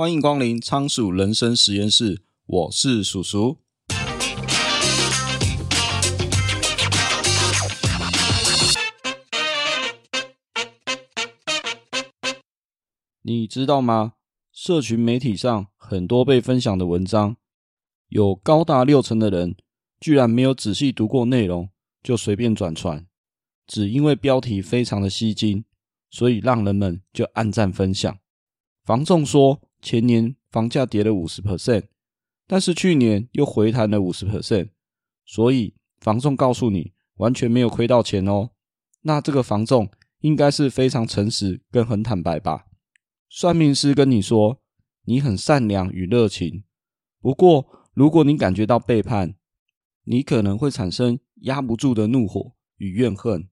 欢迎光临仓鼠人生实验室，我是鼠鼠。你知道吗？社群媒体上很多被分享的文章，有高达六成的人居然没有仔细读过内容，就随便转传，只因为标题非常的吸睛，所以让人们就按赞分享。房仲说，前年房价跌了五十 percent，但是去年又回弹了五十 percent，所以房仲告诉你完全没有亏到钱哦。那这个房仲应该是非常诚实跟很坦白吧？算命师跟你说你很善良与热情，不过如果你感觉到背叛，你可能会产生压不住的怒火与怨恨。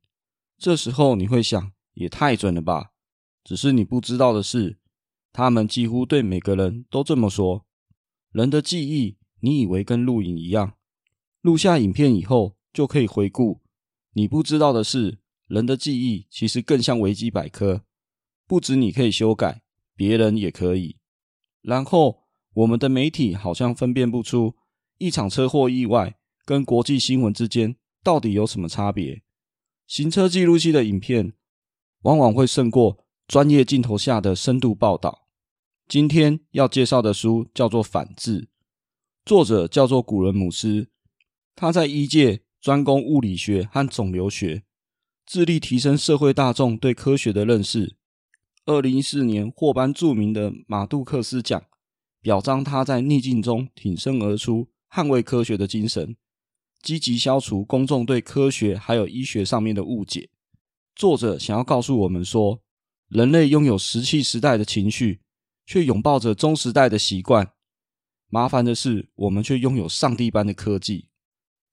这时候你会想，也太准了吧？只是你不知道的是。他们几乎对每个人都这么说。人的记忆，你以为跟录影一样，录下影片以后就可以回顾。你不知道的是，人的记忆其实更像维基百科，不止你可以修改，别人也可以。然后，我们的媒体好像分辨不出一场车祸意外跟国际新闻之间到底有什么差别。行车记录器的影片往往会胜过专业镜头下的深度报道。今天要介绍的书叫做《反智》，作者叫做古伦姆斯。他在医界专攻物理学和肿瘤学，致力提升社会大众对科学的认识。二零一四年获颁著名的马杜克斯奖，表彰他在逆境中挺身而出，捍卫科学的精神，积极消除公众对科学还有医学上面的误解。作者想要告诉我们说，人类拥有石器时代的情绪，却拥抱着中时代的习惯。麻烦的是，我们却拥有上帝般的科技。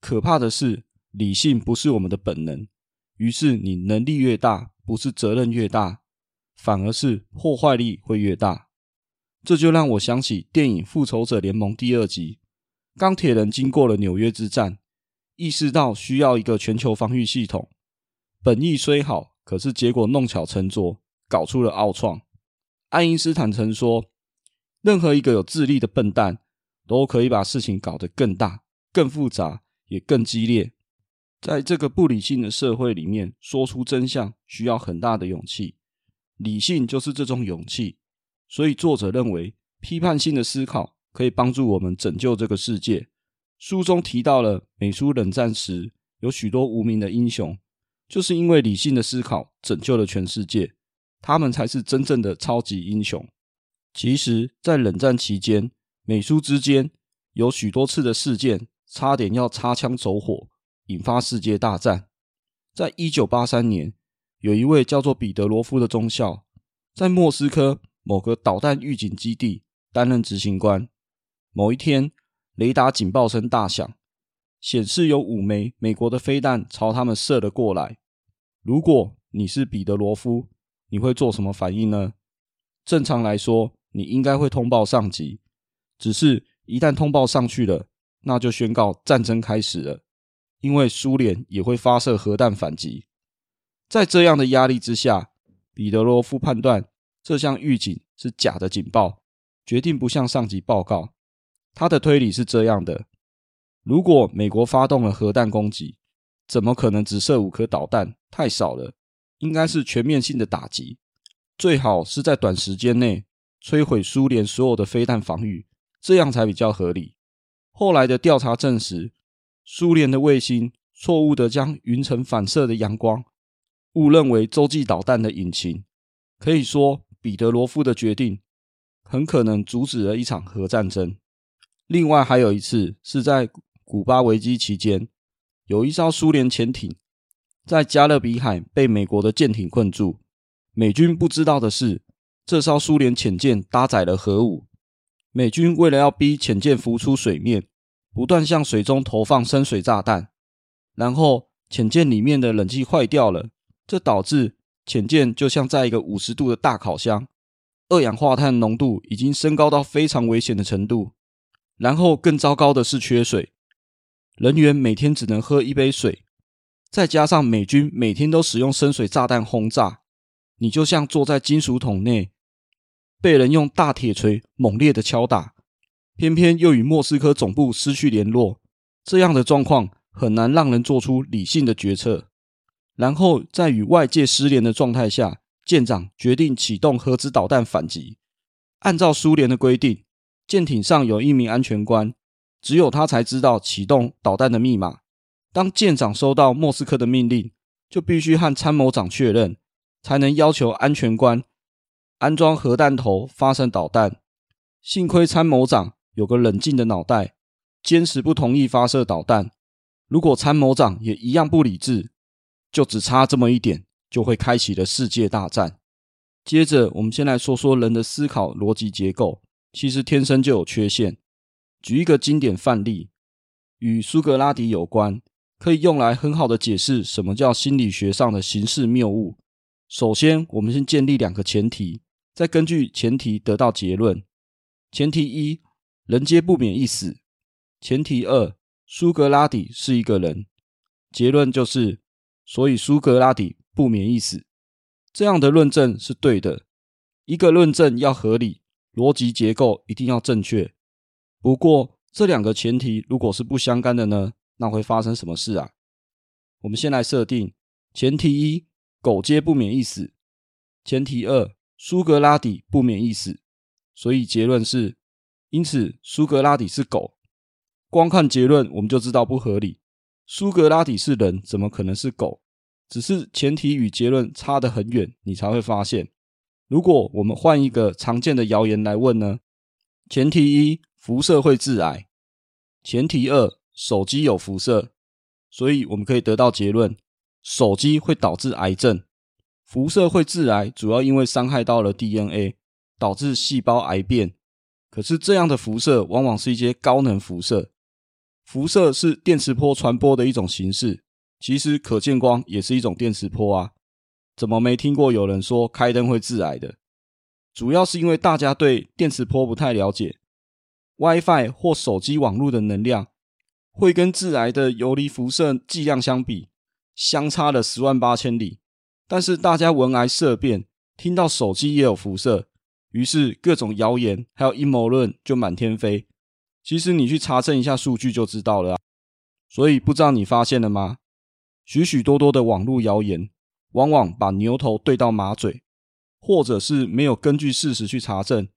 可怕的是，理性不是我们的本能。于是，你能力越大，不是责任越大，反而是破坏力会越大。这就让我想起电影《复仇者联盟》第二集，钢铁人经过了纽约之战，意识到需要一个全球防御系统。本意虽好，可是结果弄巧成拙。搞出了奥创。爱因斯坦曾说：“任何一个有智力的笨蛋，都可以把事情搞得更大、更复杂，也更激烈。”在这个不理性的社会里面，说出真相需要很大的勇气。理性就是这种勇气。所以作者认为，批判性的思考可以帮助我们拯救这个世界。书中提到了美苏冷战时有许多无名的英雄，就是因为理性的思考拯救了全世界。他们才是真正的超级英雄。其实，在冷战期间，美苏之间有许多次的事件，差点要擦枪走火，引发世界大战。在一九八三年，有一位叫做彼得罗夫的中校，在莫斯科某个导弹预警基地担任执行官。某一天，雷达警报声大响，显示有五枚美国的飞弹朝他们射了过来。如果你是彼得罗夫，你会做什么反应呢？正常来说，你应该会通报上级。只是，一旦通报上去了，那就宣告战争开始了，因为苏联也会发射核弹反击。在这样的压力之下，彼得罗夫判断这项预警是假的警报，决定不向上级报告。他的推理是这样的：如果美国发动了核弹攻击，怎么可能只射五颗导弹？太少了。应该是全面性的打击，最好是在短时间内摧毁苏联所有的飞弹防御，这样才比较合理。后来的调查证实，苏联的卫星错误地将云层反射的阳光误认为洲际导弹的引擎。可以说，彼得罗夫的决定很可能阻止了一场核战争。另外，还有一次是在古巴危机期间，有一艘苏联潜艇。在加勒比海被美国的舰艇困住，美军不知道的是，这艘苏联潜舰搭载了核武。美军为了要逼潜舰浮出水面，不断向水中投放深水炸弹，然后潜舰里面的冷气坏掉了，这导致潜舰就像在一个五十度的大烤箱，二氧化碳浓度已经升高到非常危险的程度。然后更糟糕的是缺水，人员每天只能喝一杯水。再加上美军每天都使用深水炸弹轰炸，你就像坐在金属桶内，被人用大铁锤猛烈的敲打，偏偏又与莫斯科总部失去联络，这样的状况很难让人做出理性的决策。然后在与外界失联的状态下，舰长决定启动核子导弹反击。按照苏联的规定，舰艇上有一名安全官，只有他才知道启动导弹的密码。当舰长收到莫斯科的命令，就必须和参谋长确认，才能要求安全官安装核弹头发射导弹。幸亏参谋长有个冷静的脑袋，坚持不同意发射导弹。如果参谋长也一样不理智，就只差这么一点，就会开启了世界大战。接着，我们先来说说人的思考逻辑结构，其实天生就有缺陷。举一个经典范例，与苏格拉底有关，可以用来很好的解释什么叫心理学上的形式谬误。首先，我们先建立两个前提，再根据前提得到结论。前提一，人皆不免一死；前提二，苏格拉底是一个人。结论就是。所以苏格拉底不免一死，这样的论证是对的。一个论证要合理，逻辑结构一定要正确。不过这两个前提如果是不相干的呢？那会发生什么事啊？我们先来设定前提一：狗皆不免一死；前提二：苏格拉底不免一死。所以结论是，因此苏格拉底是狗。光看结论我们就知道不合理。苏格拉底是人，怎么可能是狗？只是前提与结论差得很远，你才会发现。如果我们换一个常见的谣言来问呢？前提一：辐射会致癌；前提二：手机有辐射。所以我们可以得到结论：手机会导致癌症。辐射会致癌，主要因为伤害到了 DNA，导致细胞癌变。可是这样的辐射往往是一些高能辐射。辐射是电磁波传播的一种形式，其实可见光也是一种电磁波啊。怎么没听过有人说开灯会致癌的？主要是因为大家对电磁波不太了解。WiFi 或手机网络的能量会跟致癌的游离辐射剂量相比，相差了十万八千里。但是大家闻癌色变，听到手机也有辐射，于是各种谣言还有阴谋论就满天飞。其实你去查证一下数据就知道了啊。所以不知道你发现了吗？许许多多的网络谣言，往往把牛头对到马嘴，或者是没有根据事实去查证，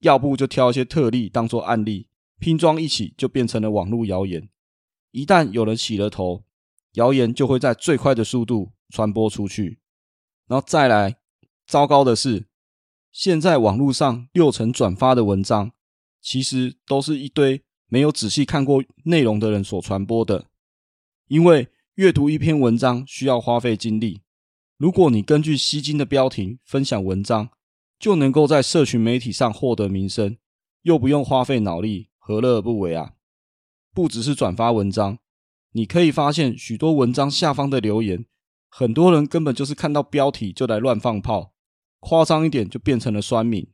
要不就挑一些特例当做案例，拼装一起就变成了网络谣言。一旦有人起了头，谣言就会在最快的速度传播出去。然后再来，糟糕的是，现在网络上六成转发的文章。其实都是一堆没有仔细看过内容的人所传播的，因为阅读一篇文章需要花费精力。如果你根据吸睛的标题分享文章，就能够在社群媒体上获得名声，又不用花费脑力，何乐而不为啊？不只是转发文章，你可以发现许多文章下方的留言，很多人根本就是看到标题就来乱放炮，夸张一点就变成了酸民。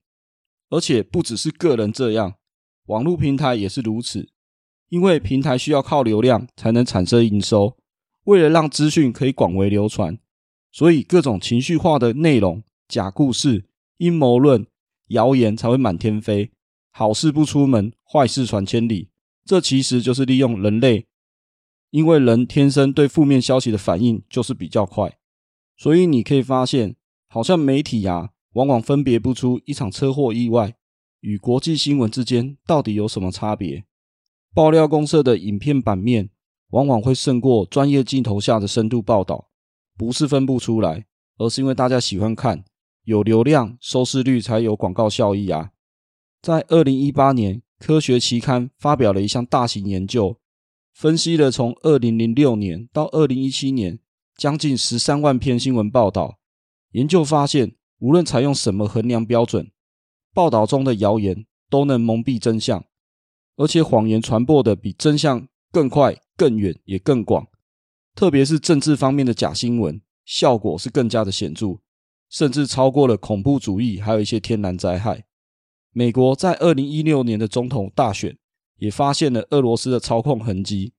而且不只是个人这样，网络平台也是如此。因为平台需要靠流量才能产生营收，为了让资讯可以广为流传，所以各种情绪化的内容、假故事、阴谋论、谣言才会满天飞。好事不出门，坏事传千里。这其实就是利用人类，因为人天生对负面消息的反应就是比较快，所以你可以发现，好像媒体呀、往往分别不出一场车祸意外与国际新闻之间到底有什么差别。爆料公社的影片版面往往会胜过专业镜头下的深度报道，不是分不出来，而是因为大家喜欢看，有流量，收视率才有广告效益啊。在二零一八年，科学期刊发表了一项大型研究，分析了从二零零六年到二零一七年将近十三万篇新闻报道，研究发现。无论采用什么衡量标准，报道中的谣言都能蒙蔽真相，而且谎言传播的比真相更快、更远也更广。特别是政治方面的假新闻，效果是更加的显著，甚至超过了恐怖主义，还有一些天然灾害。美国在二零一六年的总统大选也发现了俄罗斯的操控痕迹，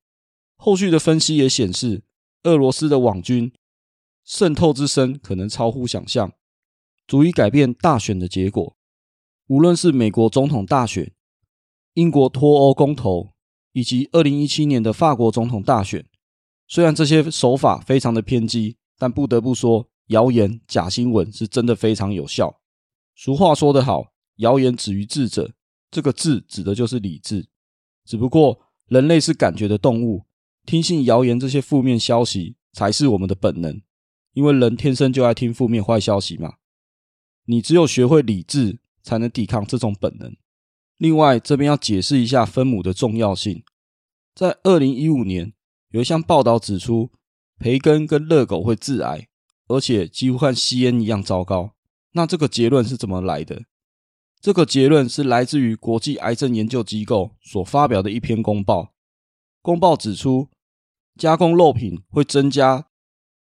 后续的分析也显示，俄罗斯的网军渗透之深可能超乎想象。足以改变大选的结果。无论是美国总统大选、英国脱欧公投，以及二零一七年的法国总统大选，虽然这些手法非常的偏激，但不得不说，谣言、假新闻是真的非常有效。俗话说得好，“谣言止于智者”，这个“智”指的就是理智。只不过，人类是感觉的动物，听信谣言这些负面消息才是我们的本能，因为人天生就爱听负面坏消息嘛。你只有学会理智，才能抵抗这种本能。另外，这边要解释一下分母的重要性。在二零一五年，有一项报道指出，培根跟热狗会致癌，而且几乎和吸烟一样糟糕。那这个结论是怎么来的？这个结论是来自于国际癌症研究机构所发表的一篇公报。公报指出，加工肉品会增加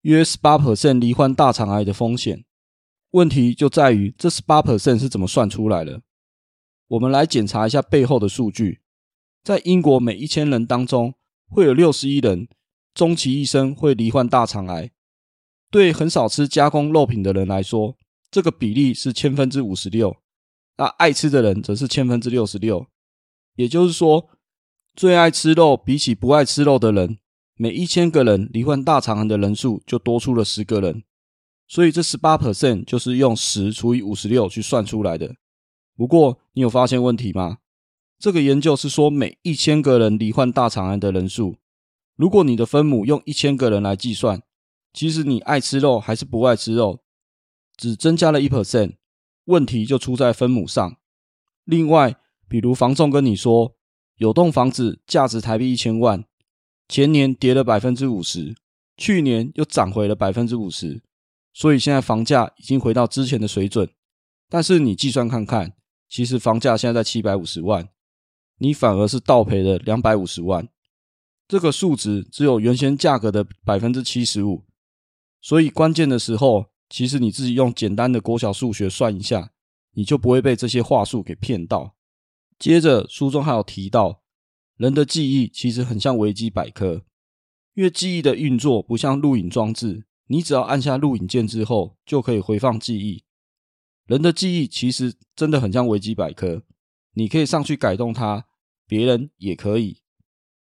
约十八 percent 罹患大肠癌的风险。问题就在于这十八 percent 是怎么算出来的？我们来检查一下背后的数据。在英国，每一千人当中会有六十一人终其一生会罹患大肠癌。对很少吃加工肉品的人来说，这个比例是千分之五十六。那爱吃的人则是千分之六十六，也就是说，最爱吃肉比起不爱吃肉的人，每一千个人罹患大肠癌的人数就多出了十个人。所以这十八 percent 就是用十除以五十六去算出来的。不过你有发现问题吗？这个研究是说每一千个人罹患大肠癌的人数，如果你的分母用一千个人来计算，其实你爱吃肉还是不爱吃肉，只增加了一 percent。问题就出在分母上。另外，比如房仲跟你说，有栋房子价值台币一千万，前年跌了百分之五十，去年又涨回了百分之五十，所以现在房价已经回到之前的水准。但是你计算看看，其实房价现在在七百五十万，你反而是倒赔了两百五十万。这个数值只有原先价格的百分之七十五，所以关键的时候。其实你自己用简单的国小数学算一下，你就不会被这些话术给骗到。接着书中还有提到，人的记忆其实很像维基百科，因为记忆的运作不像录影装置，你只要按下录影键之后就可以回放记忆。人的记忆其实真的很像维基百科，你可以上去改动它，别人也可以。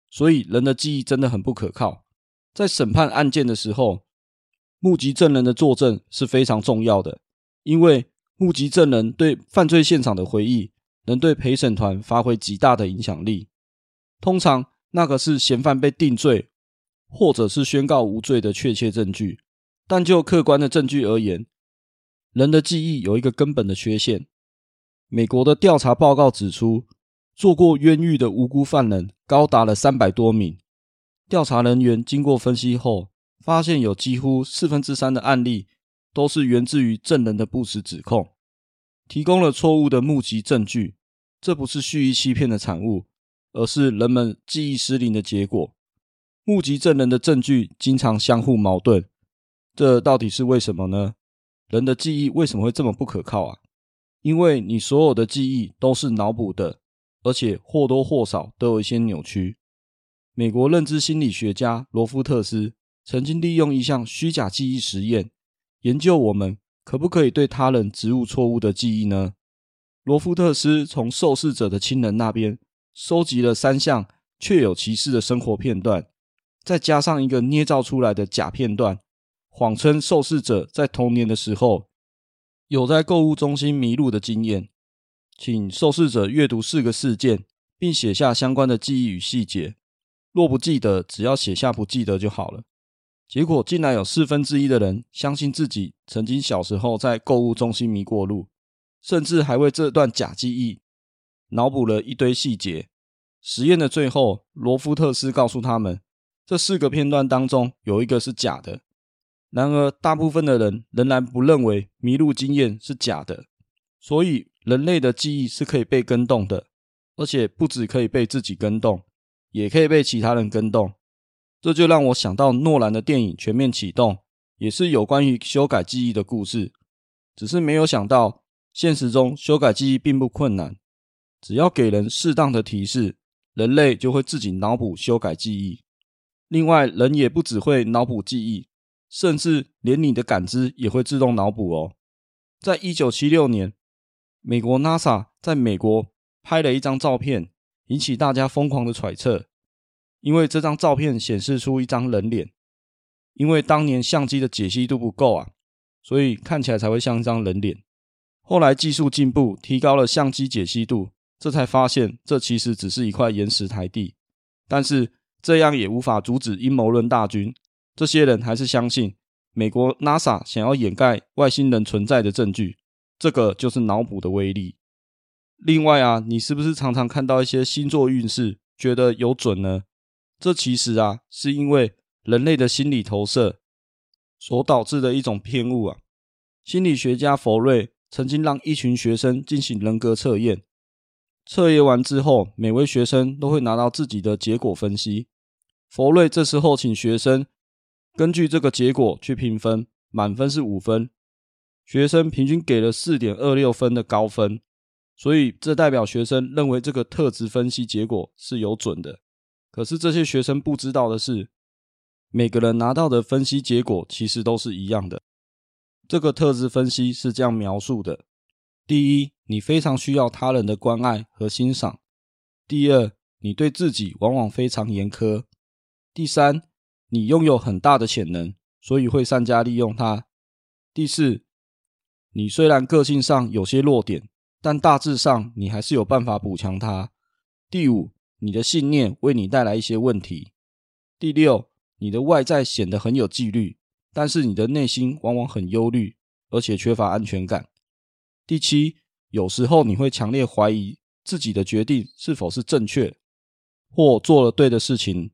所以人的记忆真的很不可靠，在审判案件的时候。目击证人的作证是非常重要的，因为目击证人对犯罪现场的回忆能对陪审团发挥极大的影响力。通常，那个是嫌犯被定罪或者是宣告无罪的确切证据。但就客观的证据而言，人的记忆有一个根本的缺陷。美国的调查报告指出，做过冤狱的无辜犯人高达了三百多名。调查人员经过分析后，发现有几乎四分之三的案例都是源自于证人的不实指控，提供了错误的目击证据。这不是蓄意欺骗的产物，而是人们记忆失灵的结果。目击证人的证据经常相互矛盾，这到底是为什么呢？人的记忆为什么会这么不可靠啊？因为你所有的记忆都是脑补的，而且或多或少都有一些扭曲。美国认知心理学家罗夫特斯。曾经利用一项虚假记忆实验，研究我们可不可以对他人植入错误的记忆呢？罗夫特斯从受试者的亲人那边收集了三项确有其事的生活片段，再加上一个捏造出来的假片段，谎称受试者在童年的时候有在购物中心迷路的经验，请受试者阅读四个事件，并写下相关的记忆与细节。若不记得，只要写下不记得就好了。结果竟然有四分之一的人相信自己曾经小时候在购物中心迷过路，甚至还为这段假记忆脑补了一堆细节。实验的最后，罗夫特斯告诉他们，这四个片段当中有一个是假的。然而，大部分的人仍然不认为迷路经验是假的。所以，人类的记忆是可以被更动的，而且不只可以被自己更动，也可以被其他人更动。这就让我想到诺兰的电影《全面启动》，也是有关于修改记忆的故事。只是没有想到，现实中修改记忆并不困难，只要给人适当的提示，人类就会自己脑补修改记忆。另外，人也不只会脑补记忆，甚至连你的感知也会自动脑补哦。在一九七六年，美国 NASA 在美国拍了一张照片，引起大家疯狂的揣测，因为这张照片显示出一张人脸，因为当年相机的解析度不够啊，所以看起来才会像一张人脸。后来技术进步，提高了相机解析度，这才发现这其实只是一块岩石台地。但是这样也无法阻止阴谋论大军，这些人还是相信美国 NASA 想要掩盖外星人存在的证据，这个就是脑补的威力。另外啊，你是不是常常看到一些星座运势，觉得有准呢？这其实啊，是因为人类的心理投射所导致的一种偏误啊。心理学家弗瑞。曾经让一群学生进行人格测验，测验完之后，每位学生都会拿到自己的结果分析。佛瑞这时候请学生根据这个结果去评分，满分是五分，学生平均给了四点二六分的高分，所以这代表学生认为这个特质分析结果是有准的。可是这些学生不知道的是，每个人拿到的分析结果其实都是一样的。这个特质分析是这样描述的：第一，你非常需要他人的关爱和欣赏；第二，你对自己往往非常严苛；第三，你拥有很大的潜能，所以会善加利用它；第四，你虽然个性上有些弱点，但大致上你还是有办法补强它；第五，你的信念为你带来一些问题；第六，你的外在显得很有纪律。但是你的内心往往很忧虑，而且缺乏安全感。第七，有时候你会强烈怀疑自己的决定是否是正确，或做了对的事情。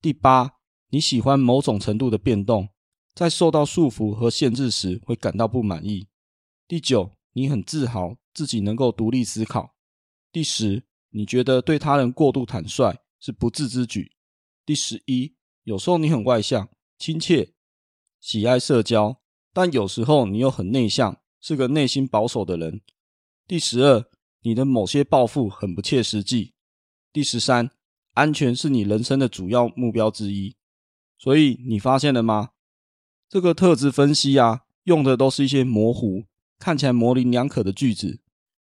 第八，你喜欢某种程度的变动，在受到束缚和限制时会感到不满意。第九，你很自豪自己能够独立思考。第十，你觉得对他人过度坦率是不智之举。第十一，有时候你很外向、亲切。喜爱社交，但有时候你又很内向，是个内心保守的人。第十二，你的某些抱负很不切实际。第十三，安全是你人生的主要目标之一。所以你发现了吗？这个特质分析啊，用的都是一些模糊、看起来模棱两可的句子，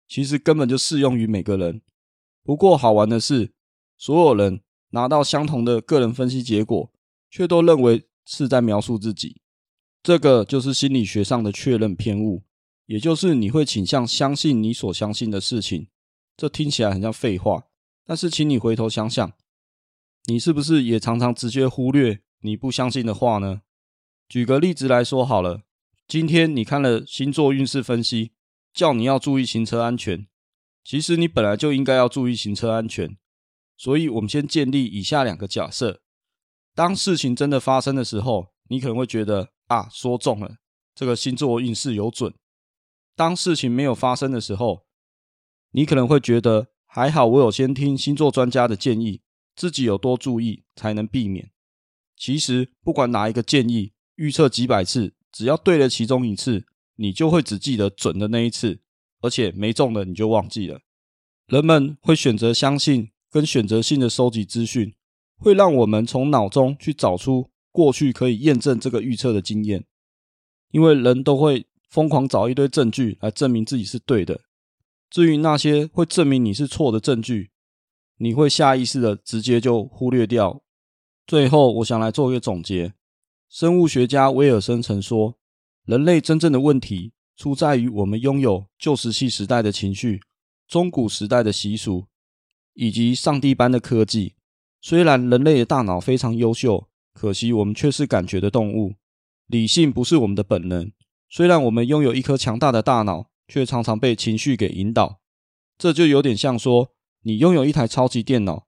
其实根本就适用于每个人。不过好玩的是，所有人拿到相同的个人分析结果，却都认为是在描述自己。这个就是心理学上的确认偏误，也就是你会倾向相信你所相信的事情。这听起来很像废话，但是请你回头想想，你是不是也常常直接忽略你不相信的话呢？举个例子来说好了，今天你看了星座运势分析，叫你要注意行车安全，其实你本来就应该要注意行车安全。所以，我们先建立以下两个假设：当事情真的发生的时候，你可能会觉得。啊，说中了，这个星座运势有准。当事情没有发生的时候，你可能会觉得还好，我有先听星座专家的建议，自己有多注意才能避免。其实不管哪一个建议，预测几百次，只要对了其中一次，你就会只记得准的那一次，而且没中的你就忘记了。人们会选择相信跟选择性的收集资讯，会让我们从脑中去找出。过去可以验证这个预测的经验，因为人都会疯狂找一堆证据来证明自己是对的。至于那些会证明你是错的证据，你会下意识的直接就忽略掉。最后，我想来做一个总结：生物学家威尔森曾说，人类真正的问题出在于我们拥有旧石器时代的情绪、中古时代的习俗以及上帝般的科技。虽然人类的大脑非常优秀。可惜，我们却是感觉的动物，理性不是我们的本能。虽然我们拥有一颗强大的大脑，却常常被情绪给引导。这就有点像说，你拥有一台超级电脑，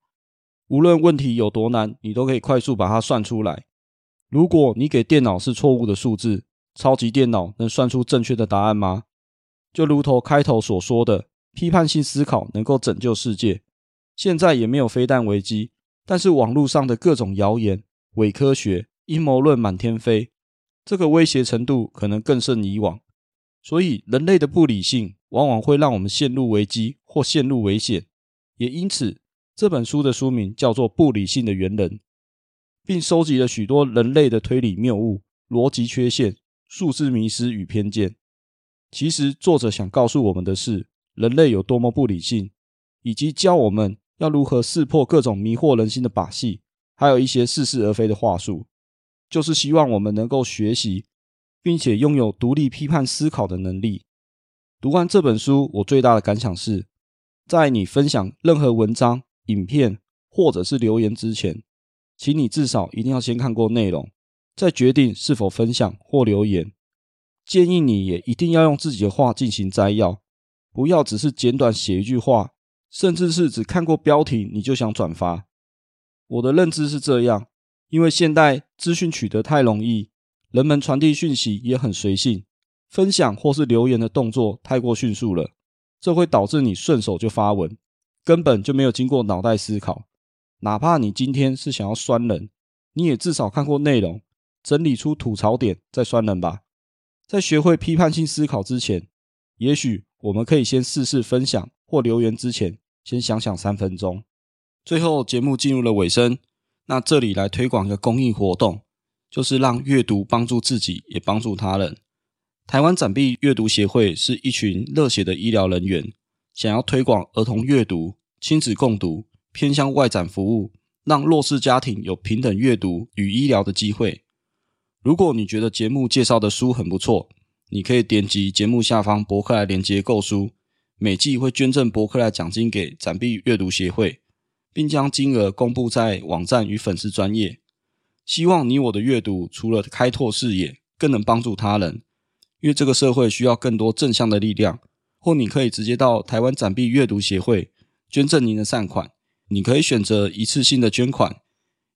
无论问题有多难，你都可以快速把它算出来。如果你给电脑是错误的数字，超级电脑能算出正确的答案吗？就如同开头所说的，批判性思考能够拯救世界。现在也没有飞弹危机，但是网络上的各种谣言。伪科学、阴谋论满天飞，这个威胁程度可能更胜以往。所以，人类的不理性往往会让我们陷入危机或陷入危险。也因此，这本书的书名叫做《不理性的猿人》，并收集了许多人类的推理谬误、逻辑缺陷、数字迷失与偏见。其实，作者想告诉我们的是，人类有多么不理性，以及教我们要如何识破各种迷惑人心的把戏，还有一些似是而非的话术，就是希望我们能够学习，并且拥有独立批判思考的能力。读完这本书，我最大的感想是，在你分享任何文章、影片或者是留言之前，请你至少一定要先看过内容，再决定是否分享或留言。建议你也一定要用自己的话进行摘要，不要只是简短写一句话，甚至是只看过标题你就想转发。我的认知是这样，因为现代资讯取得太容易，人们传递讯息也很随性，分享或是留言的动作太过迅速了，这会导致你顺手就发文，根本就没有经过脑袋思考。哪怕你今天是想要酸人，你也至少看过内容，整理出吐槽点再酸人吧。在学会批判性思考之前，也许我们可以先试试分享或留言之前，先想想三分钟。最后，节目进入了尾声，那这里来推广一个公益活动，就是让阅读帮助自己，也帮助他人。台湾展臂阅读协会是一群热血的医疗人员，想要推广儿童阅读、亲子共读、偏向外展服务，让弱势家庭有平等阅读与医疗的机会。如果你觉得节目介绍的书很不错，你可以点击节目下方博客来连接购书，每季会捐赠博客来奖金给展臂阅读协会，并将金额公布在网站与粉丝专业。希望你我的阅读除了开拓视野，更能帮助他人，因为这个社会需要更多正向的力量。或你可以直接到台湾展臂阅读协会捐赠您的善款，你可以选择一次性的捐款，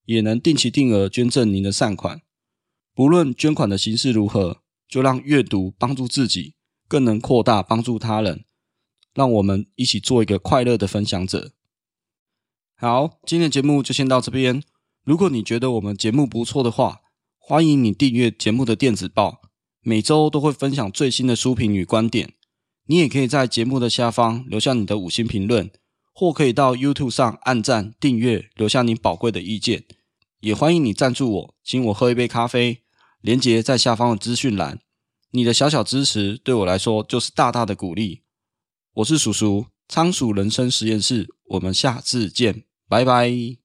也能定期定额捐赠您的善款。不论捐款的形式如何，就让阅读帮助自己，更能扩大帮助他人。让我们一起做一个快乐的分享者。好，今天的节目就先到这边。如果你觉得我们节目不错的话，欢迎你订阅节目的电子报，每周都会分享最新的书评与观点。你也可以在节目的下方留下你的五星评论，或可以到 YouTube 上按赞、订阅，留下你宝贵的意见。也欢迎你赞助我，请我喝一杯咖啡。连接在下方的资讯栏，你的小小支持对我来说就是大大的鼓励。我是叔叔，仓鼠人生实验室，我们下次见，拜拜。